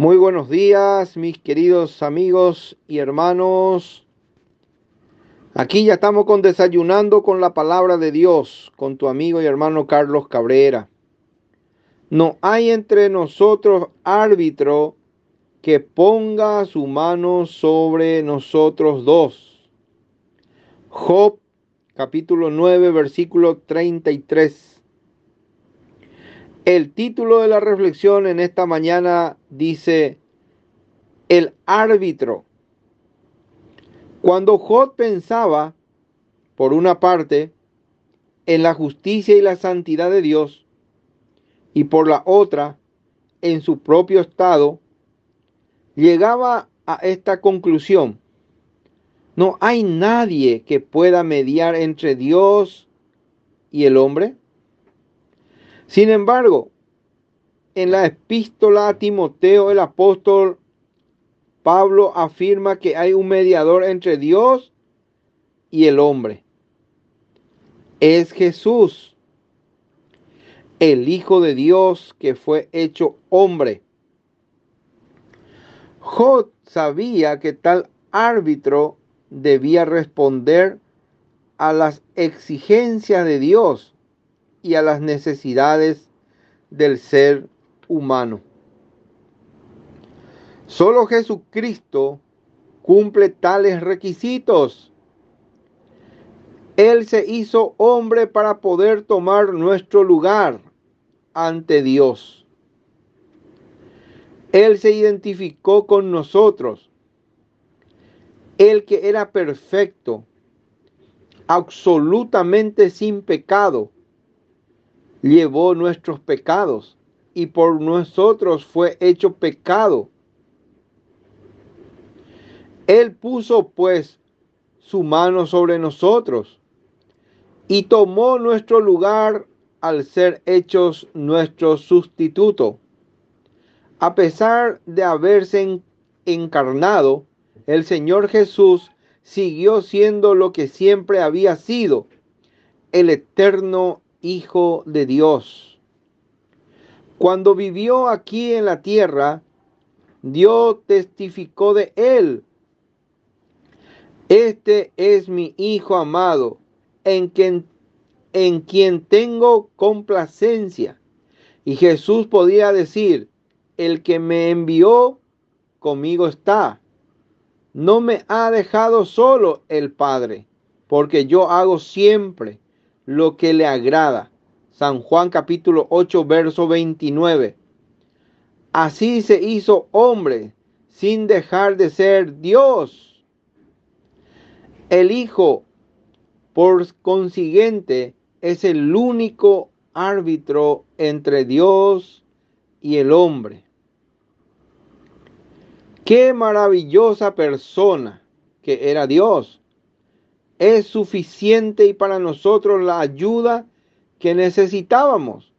Muy buenos días, mis queridos amigos y hermanos. Aquí ya estamos con desayunando con la palabra de Dios, con tu amigo y hermano Carlos Cabrera. No hay entre nosotros árbitro que ponga su mano sobre nosotros dos. Job capítulo 9 versículo 33. El título de la reflexión en esta mañana dice, el árbitro. Cuando Job pensaba, por una parte, en la justicia y la santidad de Dios, y por la otra, en su propio estado, llegaba a esta conclusión. No hay nadie que pueda mediar entre Dios y el hombre. Sin embargo, en la epístola a Timoteo, el apóstol Pablo afirma que hay un mediador entre Dios y el hombre. Es Jesús, el Hijo de Dios que fue hecho hombre. Jod sabía que tal árbitro debía responder a las exigencias de Dios y a las necesidades del ser humano. Solo Jesucristo cumple tales requisitos. Él se hizo hombre para poder tomar nuestro lugar ante Dios. Él se identificó con nosotros. El que era perfecto, absolutamente sin pecado, llevó nuestros pecados y por nosotros fue hecho pecado. Él puso pues su mano sobre nosotros y tomó nuestro lugar al ser hechos nuestro sustituto. A pesar de haberse encarnado, el Señor Jesús siguió siendo lo que siempre había sido, el eterno Hijo de Dios. Cuando vivió aquí en la tierra, Dios testificó de él. Este es mi Hijo amado, en quien, en quien tengo complacencia. Y Jesús podía decir, el que me envió conmigo está. No me ha dejado solo el Padre, porque yo hago siempre lo que le agrada. San Juan capítulo 8, verso 29. Así se hizo hombre sin dejar de ser Dios. El Hijo, por consiguiente, es el único árbitro entre Dios y el hombre. Qué maravillosa persona que era Dios es suficiente y para nosotros la ayuda que necesitábamos.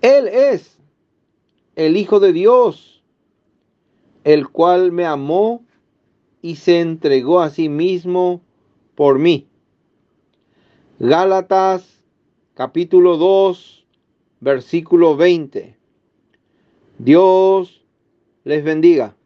Él es el Hijo de Dios, el cual me amó y se entregó a sí mismo por mí. Gálatas capítulo 2, versículo 20. Dios les bendiga.